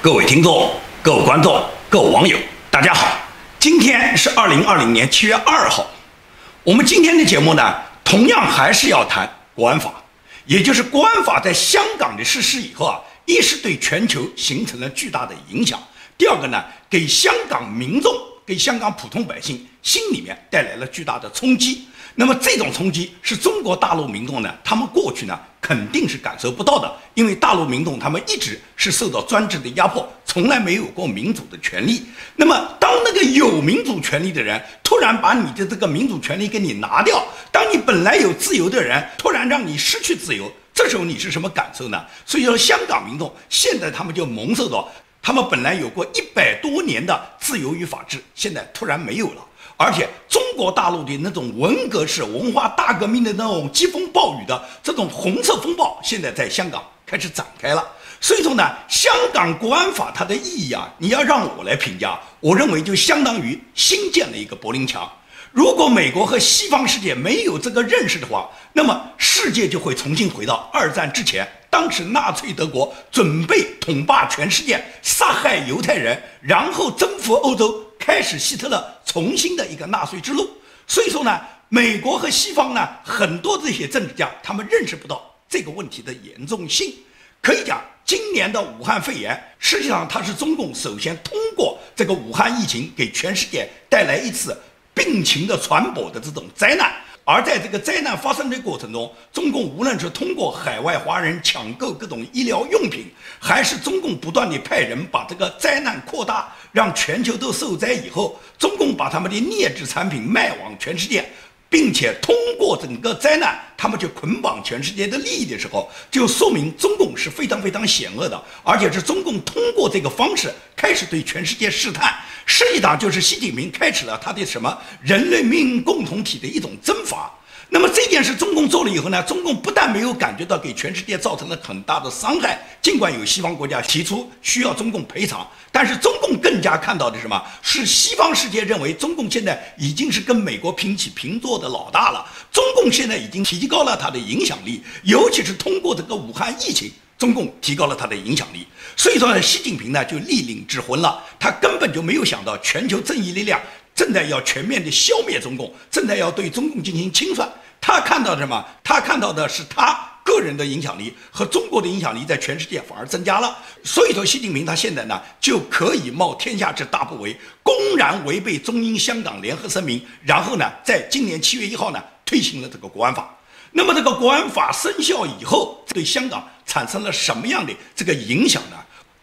各位听众、各位观众、各位网友，大家好！今天是二零二零年七月二号。我们今天的节目呢，同样还是要谈国安法，也就是国安法在香港的实施以后啊，一是对全球形成了巨大的影响；第二个呢，给香港民众、给香港普通百姓心里面带来了巨大的冲击。那么这种冲击是中国大陆民众呢，他们过去呢肯定是感受不到的，因为大陆民众他们一直是受到专制的压迫，从来没有过民主的权利。那么当那个有民主权利的人突然把你的这个民主权利给你拿掉，当你本来有自由的人突然让你失去自由，这时候你是什么感受呢？所以说，香港民众现在他们就蒙受到，他们本来有过一百多年的自由与法治，现在突然没有了。而且中国大陆的那种文革式文化大革命的那种疾风暴雨的这种红色风暴，现在在香港开始展开了。所以说呢，香港国安法它的意义啊，你要让我来评价，我认为就相当于新建了一个柏林墙。如果美国和西方世界没有这个认识的话，那么世界就会重新回到二战之前，当时纳粹德国准备统霸全世界，杀害犹太人，然后征服欧洲。开始希特勒重新的一个纳税之路，所以说呢，美国和西方呢，很多这些政治家他们认识不到这个问题的严重性。可以讲，今年的武汉肺炎，实际上它是中共首先通过这个武汉疫情给全世界带来一次病情的传播的这种灾难。而在这个灾难发生的过程中，中共无论是通过海外华人抢购各种医疗用品，还是中共不断的派人把这个灾难扩大，让全球都受灾以后，中共把他们的劣质产品卖往全世界。并且通过整个灾难，他们去捆绑全世界的利益的时候，就说明中共是非常非常险恶的，而且是中共通过这个方式开始对全世界试探，实际上就是习近平开始了他的什么人类命运共同体的一种征伐。那么这件事中共做了以后呢，中共不但没有感觉到给全世界造成了很大的伤害，尽管有西方国家提出需要中共赔偿，但是中共更加看到的什么是西方世界认为中共现在已经是跟美国平起平坐的老大了，中共现在已经提高了它的影响力，尤其是通过这个武汉疫情，中共提高了它的影响力。所以说呢，习近平呢就立令智昏了，他根本就没有想到全球正义力量。正在要全面的消灭中共，正在要对中共进行清算。他看到什么？他看到的是他个人的影响力和中国的影响力在全世界反而增加了。所以说，习近平他现在呢就可以冒天下之大不韪，公然违背中英香港联合声明，然后呢，在今年七月一号呢推行了这个国安法。那么这个国安法生效以后，对香港产生了什么样的这个影响呢？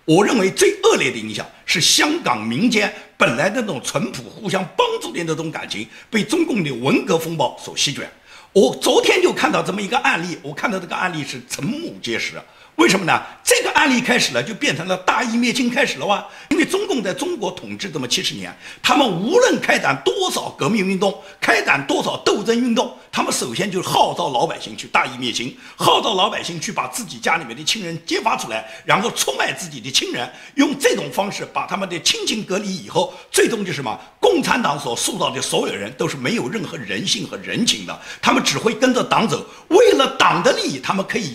我认为最恶劣的影响是香港民间本来的那种淳朴、互相帮助的那种感情，被中共的文革风暴所席卷。我昨天就看到这么一个案例，我看到这个案例是瞠目结舌。为什么呢？这个案例开始了，就变成了大义灭亲开始了哇！因为中共在中国统治这么七十年，他们无论开展多少革命运动，开展多少斗争运动，他们首先就是号召老百姓去大义灭亲，号召老百姓去把自己家里面的亲人揭发出来，然后出卖自己的亲人，用这种方式把他们的亲情隔离以后，最终就是什么？共产党所塑造的所有人都是没有任何人性和人情的，他们只会跟着党走，为了党的利益，他们可以。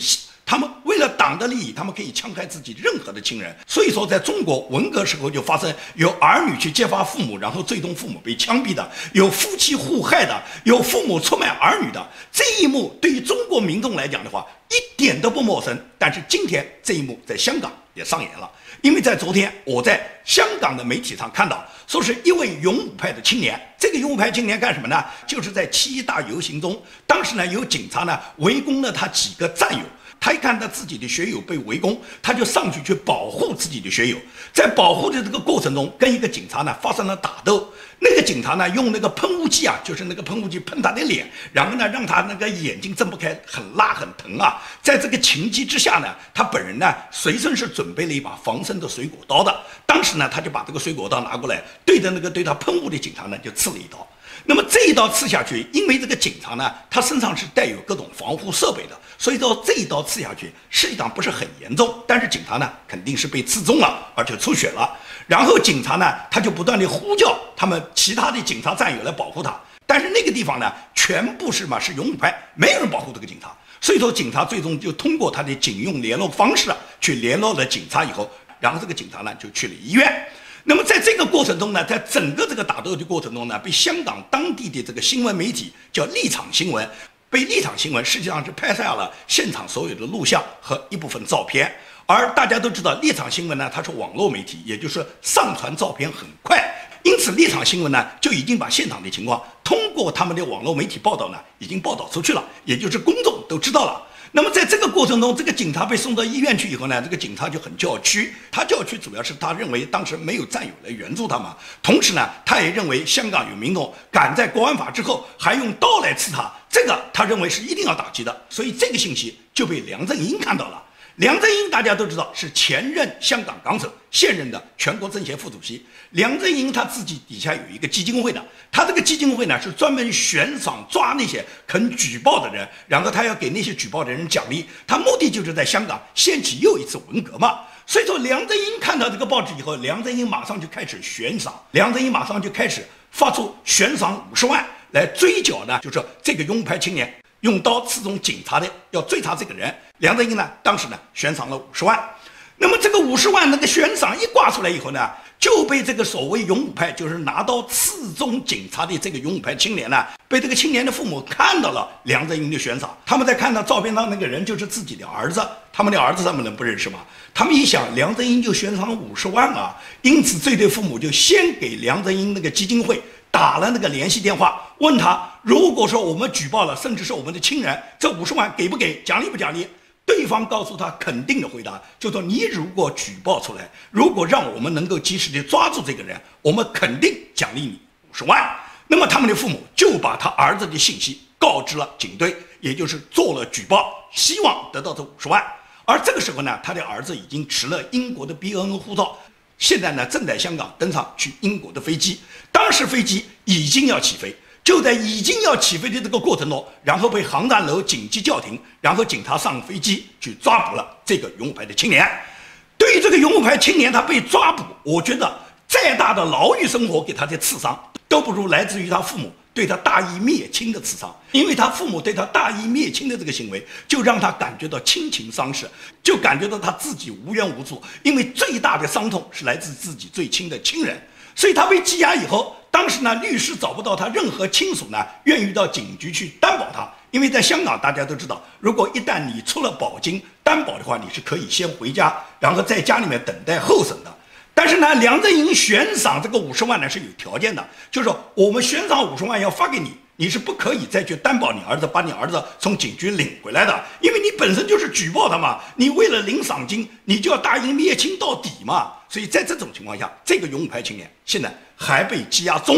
他们为了党的利益，他们可以枪害自己任何的亲人。所以说，在中国文革时候就发生有儿女去揭发父母，然后最终父母被枪毙的；有夫妻互害的；有父母出卖儿女的。这一幕对于中国民众来讲的话，一点都不陌生。但是今天这一幕在香港也上演了，因为在昨天我在香港的媒体上看到，说是一位勇武派的青年。这个勇武派青年干什么呢？就是在七一大游行中，当时呢有警察呢围攻了他几个战友。他一看到自己的学友被围攻，他就上去去保护自己的学友。在保护的这个过程中，跟一个警察呢发生了打斗。那个警察呢用那个喷雾剂啊，就是那个喷雾剂喷他的脸，然后呢让他那个眼睛睁不开，很辣很疼啊。在这个情急之下呢，他本人呢随身是准备了一把防身的水果刀的。当时呢他就把这个水果刀拿过来，对着那个对他喷雾的警察呢就刺了一刀。那么这一刀刺下去，因为这个警察呢他身上是带有各种防护设备的。所以说这一刀刺下去，实际上不是很严重，但是警察呢肯定是被刺中了，而且出血了。然后警察呢他就不断的呼叫他们其他的警察战友来保护他，但是那个地方呢全部是嘛是勇武派，没有人保护这个警察。所以说警察最终就通过他的警用联络方式去联络了警察以后，然后这个警察呢就去了医院。那么在这个过程中呢，在整个这个打斗的过程中呢，被香港当地的这个新闻媒体叫立场新闻，被立场新闻实际上是拍下了现场所有的录像和一部分照片。而大家都知道，立场新闻呢，它是网络媒体，也就是上传照片很快，因此立场新闻呢就已经把现场的情况通过他们的网络媒体报道呢，已经报道出去了，也就是公众都知道了。那么在这个过程中，这个警察被送到医院去以后呢，这个警察就很叫屈。他叫屈主要是他认为当时没有战友来援助他嘛，同时呢，他也认为香港有民众敢在国安法之后还用刀来刺他，这个他认为是一定要打击的。所以这个信息就被梁振英看到了。梁振英大家都知道是前任香港港首，现任的全国政协副主席。梁振英他自己底下有一个基金会的，他这个基金会呢是专门悬赏抓那些肯举报的人，然后他要给那些举报的人奖励，他目的就是在香港掀起又一次文革嘛。所以说，梁振英看到这个报纸以后，梁振英马上就开始悬赏，梁振英马上就开始发出悬赏五十万来追缴呢，就是这个拥牌青年。用刀刺中警察的，要追查这个人。梁振英呢，当时呢悬赏了五十万。那么这个五十万那个悬赏一挂出来以后呢，就被这个所谓勇武派，就是拿刀刺中警察的这个勇武派青年呢，被这个青年的父母看到了梁振英的悬赏。他们在看到照片上那个人就是自己的儿子，他们的儿子他们能不认识吗？他们一想，梁振英就悬赏五十万啊，因此这对父母就先给梁振英那个基金会。打了那个联系电话，问他，如果说我们举报了，甚至是我们的亲人，这五十万给不给？奖励不奖励？对方告诉他肯定的回答，就说你如果举报出来，如果让我们能够及时的抓住这个人，我们肯定奖励你五十万。那么他们的父母就把他儿子的信息告知了警队，也就是做了举报，希望得到这五十万。而这个时候呢，他的儿子已经持了英国的 BNN 护照。现在呢，正在香港登上去英国的飞机，当时飞机已经要起飞，就在已经要起飞的这个过程中，然后被航站楼紧急叫停，然后警察上飞机去抓捕了这个勇武派的青年。对于这个勇武派青年，他被抓捕，我觉得再大的牢狱生活给他的刺伤，都不如来自于他父母。对他大义灭亲的刺伤，因为他父母对他大义灭亲的这个行为，就让他感觉到亲情丧失，就感觉到他自己无冤无助。因为最大的伤痛是来自自己最亲的亲人，所以他被羁押以后，当时呢，律师找不到他任何亲属呢，愿意到警局去担保他。因为在香港，大家都知道，如果一旦你出了保金担保的话，你是可以先回家，然后在家里面等待候审的。但是呢，梁振英悬赏这个五十万呢是有条件的，就是说我们悬赏五十万要发给你，你是不可以再去担保你儿子，把你儿子从警局领回来的，因为你本身就是举报他嘛，你为了领赏金，你就要答应灭亲到底嘛。所以在这种情况下，这个勇武派青年现在还被羁押中。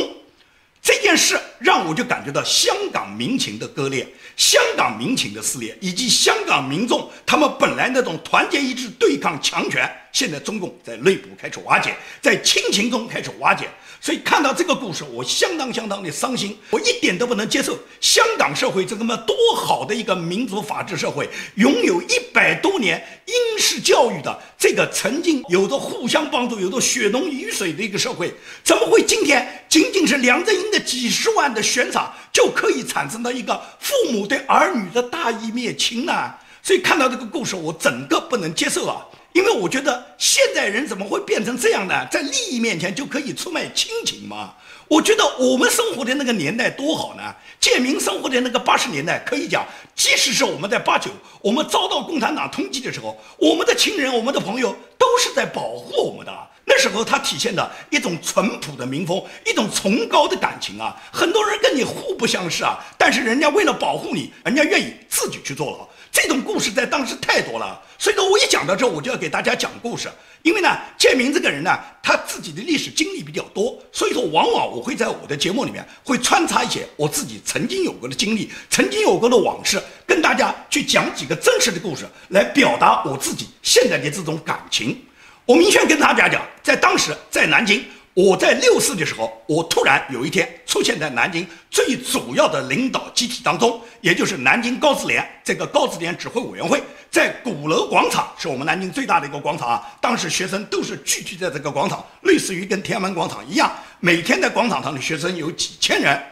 这件事让我就感觉到香港民情的割裂，香港民情的撕裂，以及香港民众他们本来那种团结一致对抗强权，现在中共在内部开始瓦解，在亲情中开始瓦解。所以看到这个故事，我相当相当的伤心，我一点都不能接受香港社会这么多好的一个民主法治社会，拥有一百多年英式教育的这个曾经有着互相帮助、有着血浓于水的一个社会，怎么会今天仅仅是梁振英的几十万的悬赏就可以产生到一个父母对儿女的大义灭亲呢？所以看到这个故事，我整个不能接受啊！因为我觉得现代人怎么会变成这样呢？在利益面前就可以出卖亲情吗？我觉得我们生活的那个年代多好呢！建民生活的那个八十年代，可以讲，即使是我们在八九，我们遭到共产党通缉的时候，我们的亲人、我们的朋友都是在保护我们的。那时候它体现的一种淳朴的民风，一种崇高的感情啊！很多人跟你互不相识啊，但是人家为了保护你，人家愿意自己去坐牢。这种故事在当时太多了，所以说我一讲到这，我就要给大家讲故事。因为呢，建明这个人呢，他自己的历史经历比较多，所以说往往我会在我的节目里面会穿插一些我自己曾经有过的经历、曾经有过的往事，跟大家去讲几个真实的故事，来表达我自己现在的这种感情。我明确跟大家讲，在当时在南京。我在六四的时候，我突然有一天出现在南京最主要的领导集体当中，也就是南京高知联这个高知联指挥委员会，在鼓楼广场是我们南京最大的一个广场啊。当时学生都是聚集在这个广场，类似于跟天安门广场一样，每天在广场上的学生有几千人。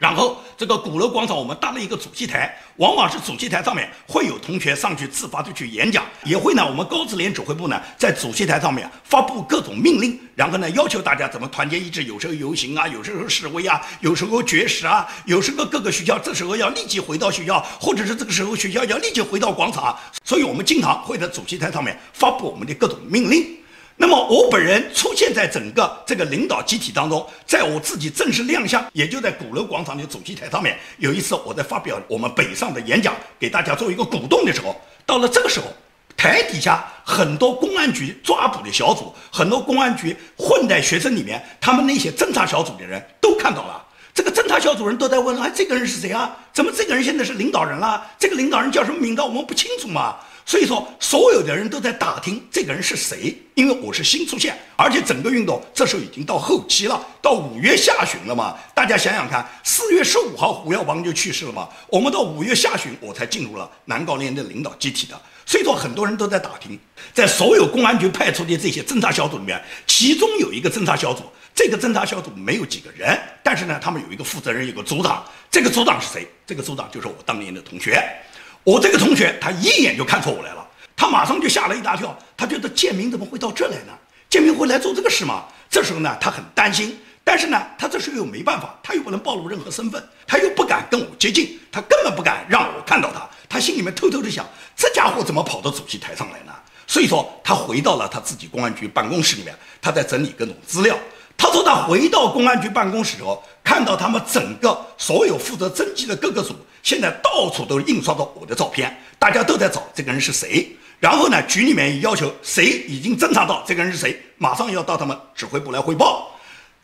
然后这个鼓楼广场，我们搭了一个主席台，往往是主席台上面会有同学上去自发的去演讲，也会呢，我们高智联指挥部呢在主席台上面发布各种命令，然后呢要求大家怎么团结一致，有时候游行啊，有时候示威啊，有时候绝食啊，有时候各个学校这时候要立即回到学校，或者是这个时候学校要立即回到广场，所以我们经常会在主席台上面发布我们的各种命令。那么我本人出现在整个这个领导集体当中，在我自己正式亮相，也就在鼓楼广场的主席台上面。有一次我在发表我们北上的演讲，给大家做一个鼓动的时候，到了这个时候，台底下很多公安局抓捕的小组，很多公安局混在学生里面，他们那些侦查小组的人都看到了。这个侦查小组人都在问：哎，这个人是谁啊？怎么这个人现在是领导人了？这个领导人叫什么名字？我们不清楚嘛。所以说，所有的人都在打听这个人是谁，因为我是新出现，而且整个运动这时候已经到后期了，到五月下旬了嘛。大家想想看，四月十五号胡耀邦就去世了嘛，我们到五月下旬我才进入了南高联的领导集体的。所以说，很多人都在打听，在所有公安局派出的这些侦查小组里面，其中有一个侦查小组，这个侦查小组没有几个人，但是呢，他们有一个负责人，有个组长。这个组长是谁？这个组长就是我当年的同学。我这个同学，他一眼就看出我来了，他马上就吓了一大跳，他觉得建明怎么会到这来呢？建明会来做这个事吗？这时候呢，他很担心，但是呢，他这时候又没办法，他又不能暴露任何身份，他又不敢跟我接近，他根本不敢让我看到他，他心里面偷偷的想，这家伙怎么跑到主席台上来呢？所以说，他回到了他自己公安局办公室里面，他在整理各种资料。他说他回到公安局办公室后，看到他们整个所有负责侦缉的各个组。现在到处都印刷着我的照片，大家都在找这个人是谁。然后呢，局里面要求谁已经侦查到这个人是谁，马上要到他们指挥部来汇报。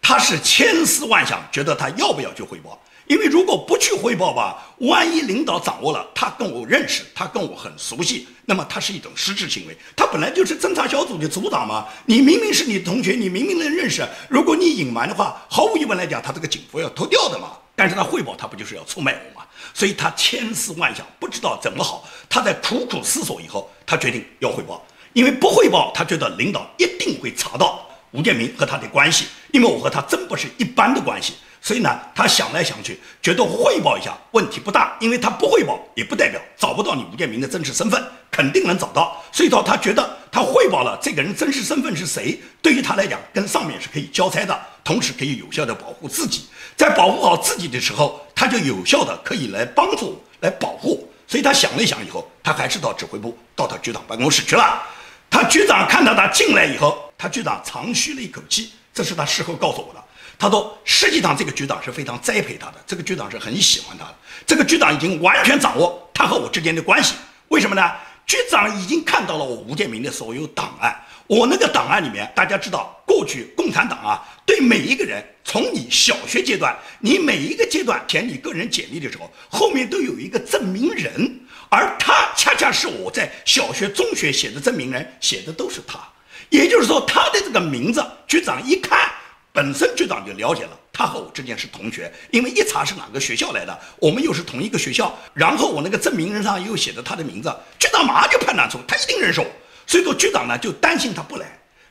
他是千思万想，觉得他要不要去汇报？因为如果不去汇报吧，万一领导掌握了，他跟我认识，他跟我很熟悉，那么他是一种失职行为。他本来就是侦查小组的组长嘛，你明明是你同学，你明明能认识，如果你隐瞒的话，毫无疑问来讲，他这个警服要脱掉的嘛。但是他汇报，他不就是要出卖？所以他千思万想，不知道怎么好。他在苦苦思索以后，他决定要汇报，因为不汇报，他觉得领导一定会查到吴建民和他的关系，因为我和他真不是一般的关系。所以呢，他想来想去，觉得汇报一下问题不大，因为他不汇报也不代表找不到你吴建民的真实身份，肯定能找到。所以说，他觉得他汇报了这个人真实身份是谁，对于他来讲，跟上面是可以交差的，同时可以有效的保护自己。在保护好自己的时候，他就有效的可以来帮助、来保护。所以他想了一想以后，他还是到指挥部、到他局长办公室去了。他局长看到他进来以后，他局长长吁了一口气，这是他事后告诉我的。他说：“实际上，这个局长是非常栽培他的，这个局长是很喜欢他的。这个局长已经完全掌握他和我之间的关系。为什么呢？局长已经看到了我吴建民的所有档案。我那个档案里面，大家知道，过去共产党啊，对每一个人，从你小学阶段，你每一个阶段填你个人简历的时候，后面都有一个证明人，而他恰恰是我在小学、中学写的证明人，写的都是他。也就是说，他的这个名字，局长一看。”本身局长就了解了，他和我之间是同学，因为一查是哪个学校来的，我们又是同一个学校。然后我那个证明人上又写着他的名字，局长马上就判断出他一定认识我。所以说局长呢就担心他不来，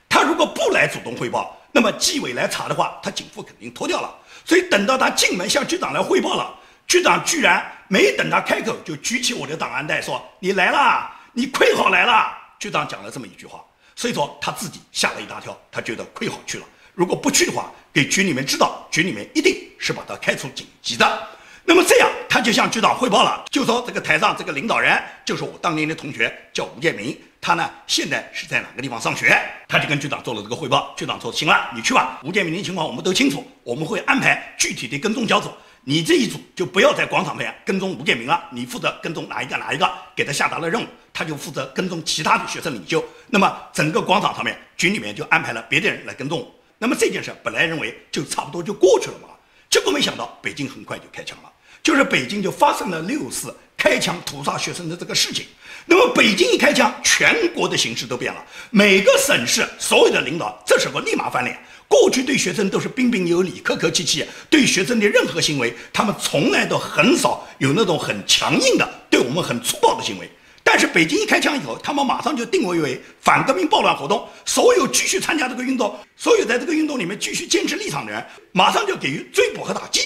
他如果不来主动汇报，那么纪委来查的话，他警服肯定脱掉了。所以等到他进门向局长来汇报了，局长居然没等他开口就举起我的档案袋说：“你来了，你亏好来了。”局长讲了这么一句话，所以说他自己吓了一大跳，他觉得亏好去了。如果不去的话，给局里面知道，局里面一定是把他开除警籍的。那么这样，他就向局长汇报了，就说这个台上这个领导人就是我当年的同学，叫吴建明，他呢现在是在哪个地方上学？他就跟局长做了这个汇报。局长说：“行了，你去吧。吴建明的情况我们都清楚，我们会安排具体的跟踪小组。你这一组就不要在广场边跟踪吴建明了，你负责跟踪哪一个哪一个，给他下达了任务，他就负责跟踪其他的学生领袖。那么整个广场上面，局里面就安排了别的人来跟踪。”那么这件事本来认为就差不多就过去了嘛，结果没想到北京很快就开枪了，就是北京就发生了六四开枪屠杀学生的这个事情。那么北京一开枪，全国的形势都变了，每个省市所有的领导这时候立马翻脸。过去对学生都是彬彬有礼、客客气气，对学生的任何行为，他们从来都很少有那种很强硬的对我们很粗暴的行为。但是北京一开枪以后，他们马上就定位为反革命暴乱活动，所有继续参加这个运动，所有在这个运动里面继续坚持立场的人，马上就给予追捕和打击。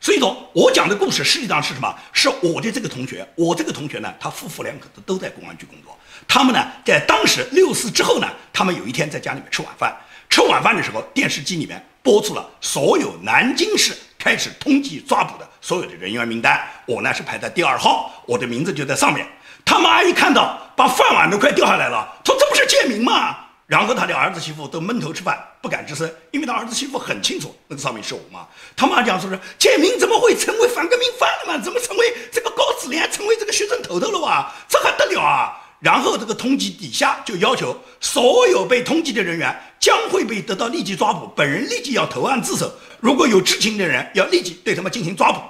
所以说我讲的故事实际上是什么？是我的这个同学，我这个同学呢，他夫妇两口子都在公安局工作。他们呢，在当时六四之后呢，他们有一天在家里面吃晚饭，吃晚饭的时候，电视机里面播出了所有南京市开始通缉抓捕的所有的人员名单。我呢是排在第二号，我的名字就在上面。他妈一看到，把饭碗都快掉下来了，说这不是建明吗？然后他的儿子媳妇都闷头吃饭，不敢吱声，因为他儿子媳妇很清楚那个上面是我妈。他妈讲说是建明怎么会成为反革命犯了嘛？怎么成为这个高子联，成为这个学生头头了哇？这还得了啊？然后这个通缉底下就要求所有被通缉的人员将会被得到立即抓捕，本人立即要投案自首，如果有知情的人要立即对他们进行抓捕。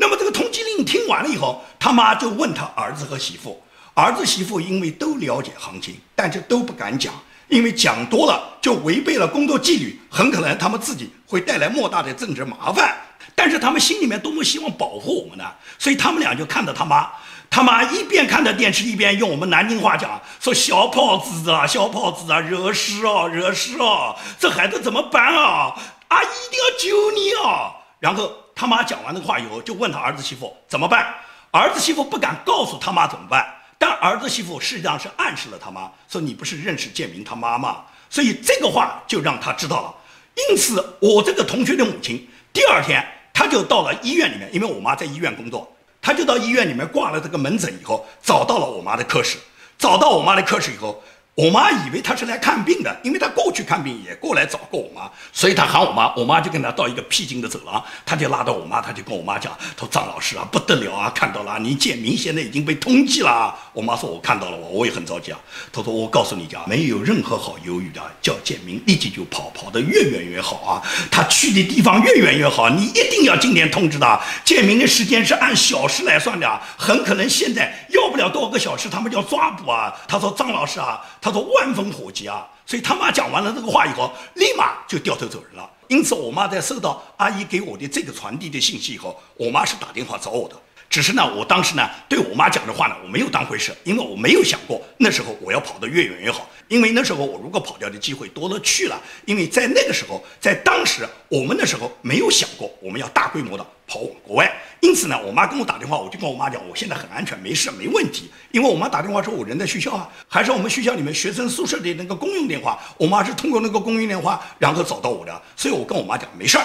那么这个通缉令听完了以后，他妈就问他儿子和媳妇，儿子媳妇因为都了解行情，但是都不敢讲，因为讲多了就违背了工作纪律，很可能他们自己会带来莫大的政治麻烦。但是他们心里面多么希望保护我们呢？所以他们俩就看着他妈，他妈一边看着电视，一边用我们南京话讲说：“小胖子啊，小胖子啊，惹事啊，惹事啊，这孩子怎么办啊？阿姨一定要救你啊！”然后。他妈讲完这话以后，就问他儿子媳妇怎么办。儿子媳妇不敢告诉他妈怎么办，但儿子媳妇实际上是暗示了他妈，说你不是认识建明他妈吗？所以这个话就让他知道了。因此，我这个同学的母亲第二天他就到了医院里面，因为我妈在医院工作，他就到医院里面挂了这个门诊以后，找到了我妈的科室，找到我妈的科室以后。我妈以为他是来看病的，因为他过去看病也过来找过我妈，所以他喊我妈，我妈就跟他到一个僻静的走廊，他就拉到我妈，他就跟我妈讲，他说张老师啊，不得了啊，看到了，你建明现在已经被通缉了。我妈说，我看到了，我我也很着急啊。他说，我告诉你讲，没有任何好犹豫的，叫建明立即就跑，跑得越远越好啊。他去的地方越远越好，你一定要今天通知他。建明的时间是按小时来算的，很可能现在要不了多少个小时，他们就要抓捕啊。他说，张老师啊，他。说万分火急啊，所以他妈讲完了这个话以后，立马就掉头走人了。因此，我妈在收到阿姨给我的这个传递的信息以后，我妈是打电话找我的。只是呢，我当时呢，对我妈讲的话呢，我没有当回事，因为我没有想过那时候我要跑得越远越好。因为那时候我如果跑掉的机会多了去了，因为在那个时候，在当时我们那时候没有想过我们要大规模的跑往国外。因此呢，我妈跟我打电话，我就跟我妈讲，我现在很安全，没事，没问题。因为我妈打电话说我人在学校啊，还是我们学校里面学生宿舍的那个公用电话，我妈是通过那个公用电话然后找到我的，所以我跟我妈讲没事儿。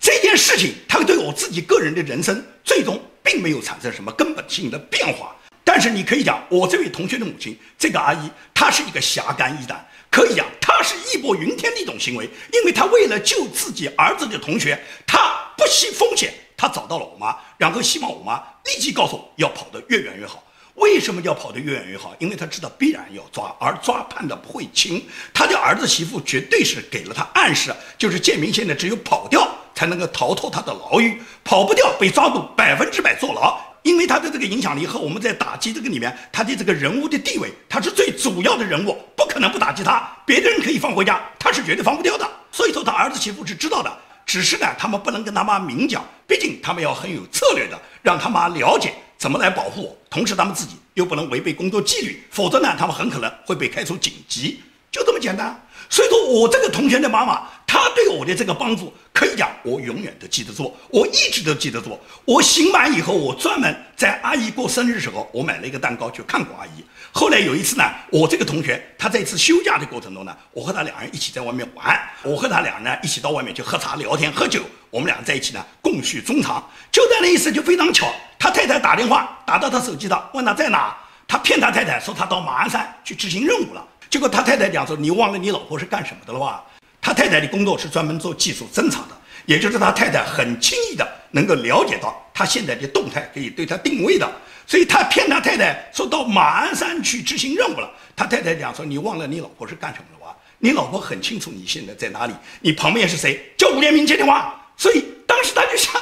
这件事情，它对我自己个人的人生最终并没有产生什么根本性的变化。但是你可以讲，我这位同学的母亲，这个阿姨，她是一个侠肝义胆，可以讲她是义薄云天的一种行为，因为她为了救自己儿子的同学，她不惜风险，她找到了我妈，然后希望我妈立即告诉我要跑得越远越好。为什么要跑得越远越好？因为他知道必然要抓，而抓判的不会轻。他的儿子媳妇绝对是给了他暗示，就是建明现在只有跑掉才能够逃脱他的牢狱，跑不掉被抓住，百分之百坐牢。因为他的这个影响力和我们在打击这个里面，他的这个人物的地位，他是最主要的人物，不可能不打击他。别的人可以放回家，他是绝对放不掉的。所以说他儿子媳妇是知道的，只是呢，他们不能跟他妈明讲，毕竟他们要很有策略的让他妈了解。怎么来保护我？同时，他们自己又不能违背工作纪律，否则呢，他们很可能会被开除警籍，就这么简单。所以说我这个同学的妈妈，她对我的这个帮助，可以讲我永远都记得住，我一直都记得住。我刑满以后，我专门在阿姨过生日的时候，我买了一个蛋糕去看过阿姨。后来有一次呢，我这个同学他在一次休假的过程中呢，我和他两人一起在外面玩，我和他俩呢一起到外面去喝茶、聊天、喝酒，我们俩在一起呢共叙衷肠。就在那一次，就非常巧，他太太打电话打到他手机上，问他在哪，他骗他太太说他到马鞍山去执行任务了。结果他太太讲说：“你忘了你老婆是干什么的了吧？”他太太的工作是专门做技术侦查的，也就是他太太很轻易的能够了解到他现在的动态，可以对他定位的。所以他骗他太太说到马鞍山去执行任务了。他太太讲说：“你忘了你老婆是干什么的吧？你老婆很清楚你现在在哪里，你旁边是谁？叫吴连明接电话。”所以当时他就想，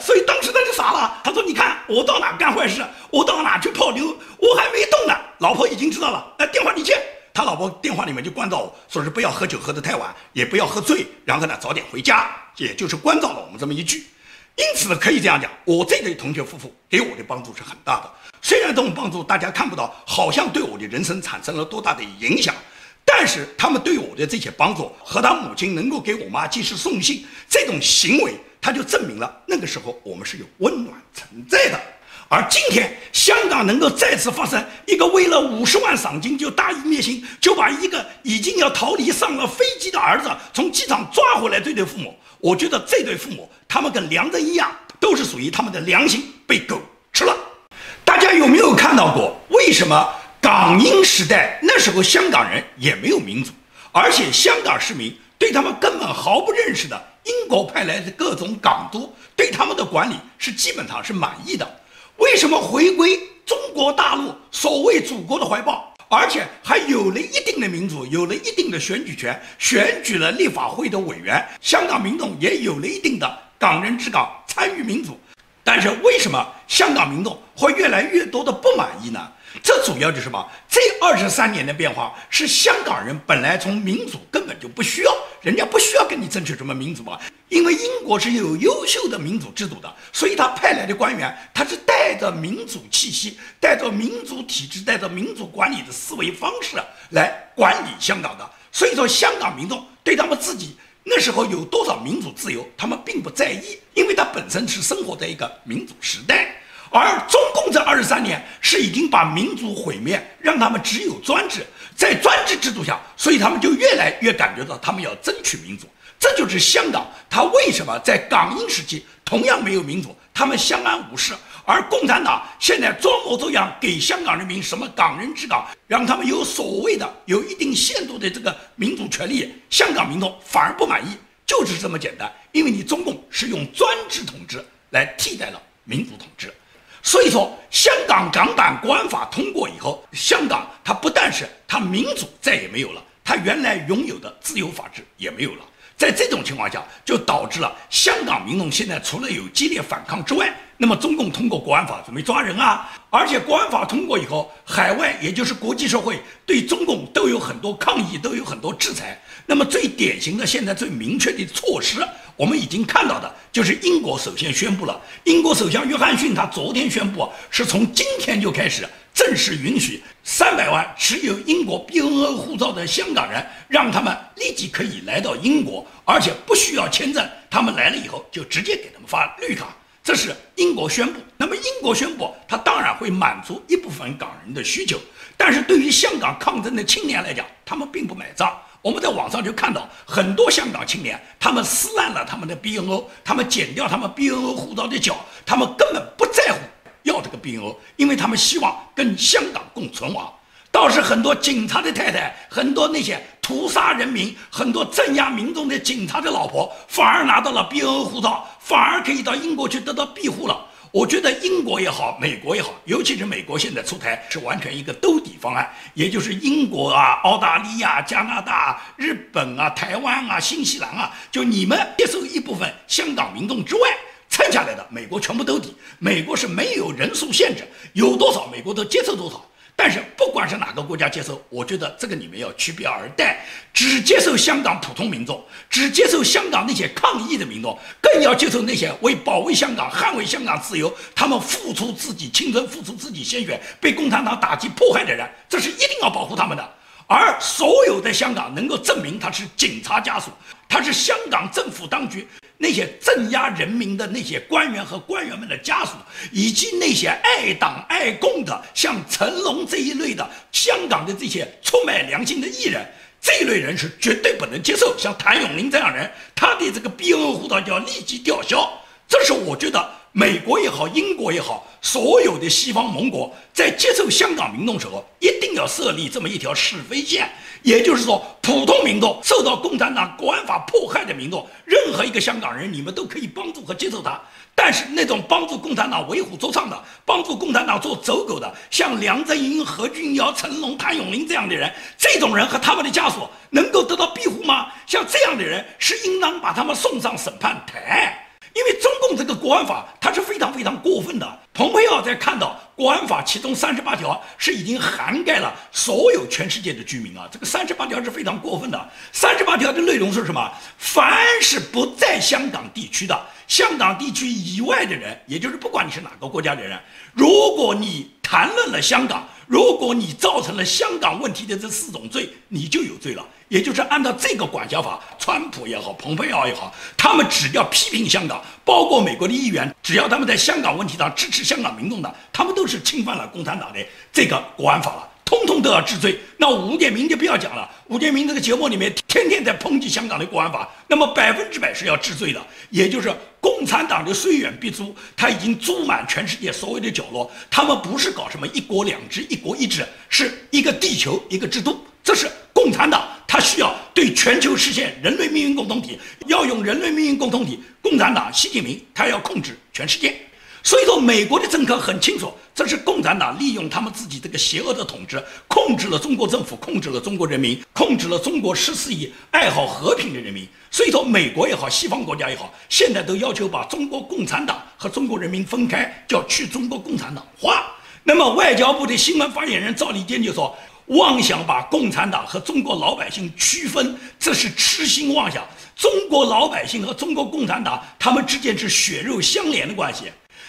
所以当时他就傻了。他说：“你看我到哪干坏事，我到哪去泡妞，我还没动呢，老婆已经知道了。那电话你接。”他老婆电话里面就关照我说是不要喝酒喝得太晚，也不要喝醉，然后呢早点回家，也就是关照了我们这么一句。因此呢可以这样讲，我这对同学夫妇给我的帮助是很大的。虽然这种帮助大家看不到，好像对我的人生产生了多大的影响，但是他们对我的这些帮助和他母亲能够给我妈及时送信这种行为，它就证明了那个时候我们是有温暖存在的。而今天，香港能够再次发生一了五十万赏金就大义灭亲，就把一个已经要逃离上了飞机的儿子从机场抓回来，这对父母，我觉得这对父母他们跟梁振一样，都是属于他们的良心被狗吃了。大家有没有看到过？为什么港英时代那时候香港人也没有民主，而且香港市民对他们根本毫不认识的英国派来的各种港督对他们的管理是基本上是满意的？为什么回归中国大陆所谓祖国的怀抱，而且还有了一定的民主，有了一定的选举权，选举了立法会的委员，香港民众也有了一定的港人治港参与民主，但是为什么香港民众会越来越多的不满意呢？这主要就是什么？这二十三年的变化是香港人本来从民主根本就不需要，人家不需要跟你争取什么民主嘛，因为英国是有优秀的民主制度的，所以他派来的官员他是带着民主气息、带着民主体制、带着民主管理的思维方式来管理香港的。所以说，香港民众对他们自己那时候有多少民主自由，他们并不在意，因为他本身是生活在一个民主时代。而中共这二十三年是已经把民主毁灭，让他们只有专制，在专制制度下，所以他们就越来越感觉到他们要争取民主。这就是香港，他为什么在港英时期同样没有民主，他们相安无事，而共产党现在装模作样给香港人民什么港人治港，让他们有所谓的有一定限度的这个民主权利，香港民众反而不满意，就是这么简单。因为你中共是用专制统治来替代了民主统治。所以说，香港港版国安法通过以后，香港它不但是它民主再也没有了，它原来拥有的自由法治也没有了。在这种情况下，就导致了香港民众现在除了有激烈反抗之外，那么中共通过国安法准备抓人啊，而且国安法通过以后，海外也就是国际社会对中共都有很多抗议，都有很多制裁。那么最典型的，现在最明确的措施。我们已经看到的，就是英国首先宣布了。英国首相约翰逊他昨天宣布，是从今天就开始正式允许三百万持有英国 BNO 护照的香港人，让他们立即可以来到英国，而且不需要签证。他们来了以后，就直接给他们发绿卡。这是英国宣布。那么英国宣布，他当然会满足一部分港人的需求，但是对于香港抗争的青年来讲，他们并不买账。我们在网上就看到很多香港青年，他们撕烂了他们的 BNO，他们剪掉他们 BNO 护照的角，他们根本不在乎要这个 BNO，因为他们希望跟香港共存亡。倒是很多警察的太太，很多那些屠杀人民、很多镇压民众的警察的老婆，反而拿到了 BNO 护照，反而可以到英国去得到庇护了。我觉得英国也好，美国也好，尤其是美国现在出台是完全一个兜底方案，也就是英国啊、澳大利亚、加拿大、日本啊、台湾啊、新西兰啊，就你们接受一部分香港民众之外，剩下来的美国全部兜底。美国是没有人数限制，有多少美国都接受多少。但是不管是哪个国家接受，我觉得这个你们要区别而待，只接受香港普通民众，只接受香港那些抗议的民众，更要接受那些为保卫香港、捍卫香港自由，他们付出自己青春、付出自己鲜血，被共产党打击迫害的人，这是一定要保护他们的。而所有在香港能够证明他是警察家属，他是香港政府当局。那些镇压人民的那些官员和官员们的家属，以及那些爱党爱共的像成龙这一类的香港的这些出卖良心的艺人，这一类人是绝对不能接受。像谭咏麟这样人，他的这个 BNO 护照就要立即吊销。这是我觉得。美国也好，英国也好，所有的西方盟国在接受香港民众时候，一定要设立这么一条是非线。也就是说，普通民众受到共产党国安法迫害的民众，任何一个香港人，你们都可以帮助和接受他。但是那种帮助共产党为虎作伥的，帮助共产党做走狗的，像梁振英、何俊尧、成龙、谭咏麟这样的人，这种人和他们的家属能够得到庇护吗？像这样的人，是应当把他们送上审判台。因为中共这个国安法，它是非常非常过分的，蓬佩奥在看到国安法其中三十八条是已经涵盖了所有全世界的居民啊，这个三十八条是非常过分的。三十八条的内容是什么？凡是不在香港地区的、香港地区以外的人，也就是不管你是哪个国家的人，如果你谈论了香港，如果你造成了香港问题的这四种罪，你就有罪了。也就是按照这个管辖法，川普也好，蓬佩奥也好，他们只要批评香港，包括美国的议员，只要他们在香港问题上支持香港民众的，他们都是侵犯了共产党的这个国安法了，通通都要治罪。那吴建明就不要讲了，吴建明这个节目里面天天在抨击香港的国安法，那么百分之百是要治罪的。也就是共产党的虽远必诛，他已经诛满全世界所有的角落。他们不是搞什么一国两制、一国一制，是一个地球一个制度，这是共产党。他需要对全球实现人类命运共同体，要用人类命运共同体。共产党习近平他要控制全世界，所以说美国的政客很清楚，这是共产党利用他们自己这个邪恶的统治，控制了中国政府，控制了中国人民，控制了中国十四亿爱好和平的人民。所以说，美国也好，西方国家也好，现在都要求把中国共产党和中国人民分开，叫去中国共产党化。那么，外交部的新闻发言人赵立坚就说。妄想把共产党和中国老百姓区分，这是痴心妄想。中国老百姓和中国共产党，他们之间是血肉相连的关系，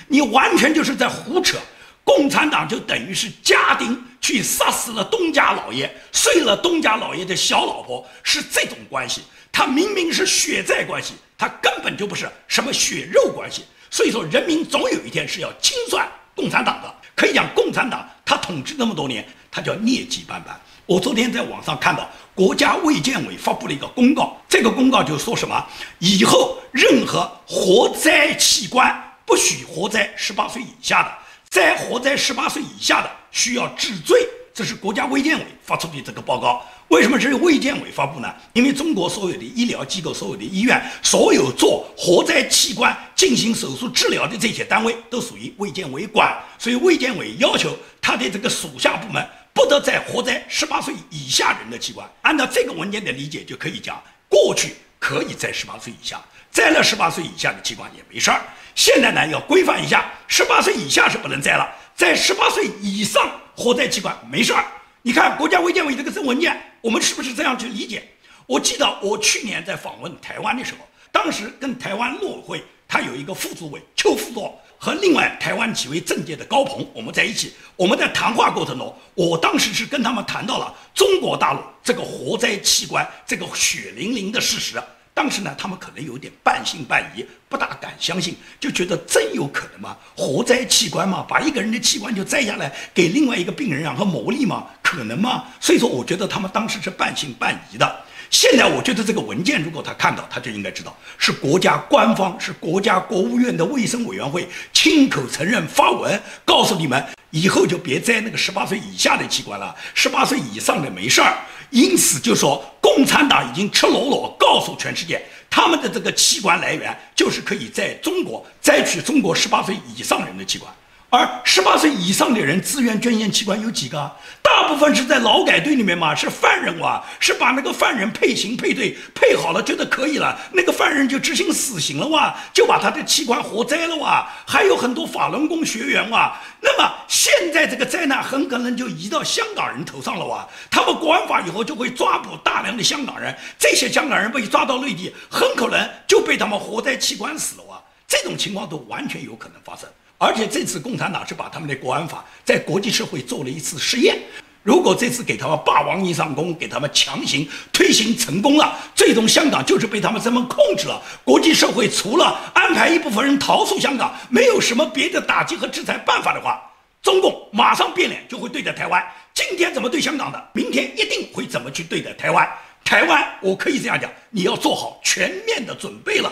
你完全就是在胡扯。共产党就等于是家丁去杀死了东家老爷，睡了东家老爷的小老婆，是这种关系。他明明是血债关系，他根本就不是什么血肉关系。所以说，人民总有一天是要清算共产党的。可以讲，共产党他统治那么多年。他叫劣迹斑斑。我昨天在网上看到国家卫健委发布了一个公告，这个公告就说什么，以后任何活摘器官不许活摘十八岁以下的，再活摘十八岁以下的需要治罪。这是国家卫健委发出的这个报告。为什么是卫健委发布呢？因为中国所有的医疗机构、所有的医院、所有做活摘器官进行手术治疗的这些单位都属于卫健委管，所以卫健委要求他的这个属下部门。不得再活摘十八岁以下人的器官。按照这个文件的理解，就可以讲，过去可以在十八岁以下摘了十八岁以下的器官也没事儿。现在呢，要规范一下，十八岁以下是不能摘了，在十八岁以上活摘器官没事儿。你看国家卫健委这个这文件，我们是不是这样去理解？我记得我去年在访问台湾的时候，当时跟台湾陆委会，他有一个副主委邱副座。和另外台湾几位政界的高朋，我们在一起。我们在谈话过程中，我当时是跟他们谈到了中国大陆这个活摘器官这个血淋淋的事实。当时呢，他们可能有点半信半疑，不大敢相信，就觉得真有可能吗？活摘器官吗？把一个人的器官就摘下来给另外一个病人，然后牟利吗？可能吗？所以说，我觉得他们当时是半信半疑的。现在我觉得这个文件，如果他看到，他就应该知道是国家官方，是国家国务院的卫生委员会亲口承认发文，告诉你们以后就别摘那个十八岁以下的器官了，十八岁以上的没事儿。因此就说共产党已经赤裸裸告诉全世界，他们的这个器官来源就是可以在中国摘取中国十八岁以上人的器官。而十八岁以上的人自愿捐献器官有几个？大部分是在劳改队里面嘛，是犯人哇，是把那个犯人配刑配对配好了，觉得可以了，那个犯人就执行死刑了哇，就把他的器官活摘了哇。还有很多法轮功学员哇，那么现在这个灾难很可能就移到香港人头上了哇。他们国安法以后就会抓捕大量的香港人，这些香港人被抓到内地，很可能就被他们活摘器官死了哇。这种情况都完全有可能发生。而且这次共产党是把他们的国安法在国际社会做了一次试验。如果这次给他们霸王硬上弓，给他们强行推行成功了，最终香港就是被他们这么控制了。国际社会除了安排一部分人逃出香港，没有什么别的打击和制裁办法的话，中共马上变脸就会对待台湾。今天怎么对香港的，明天一定会怎么去对待台湾。台湾，我可以这样讲，你要做好全面的准备了。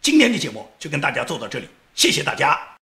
今天的节目就跟大家做到这里，谢谢大家。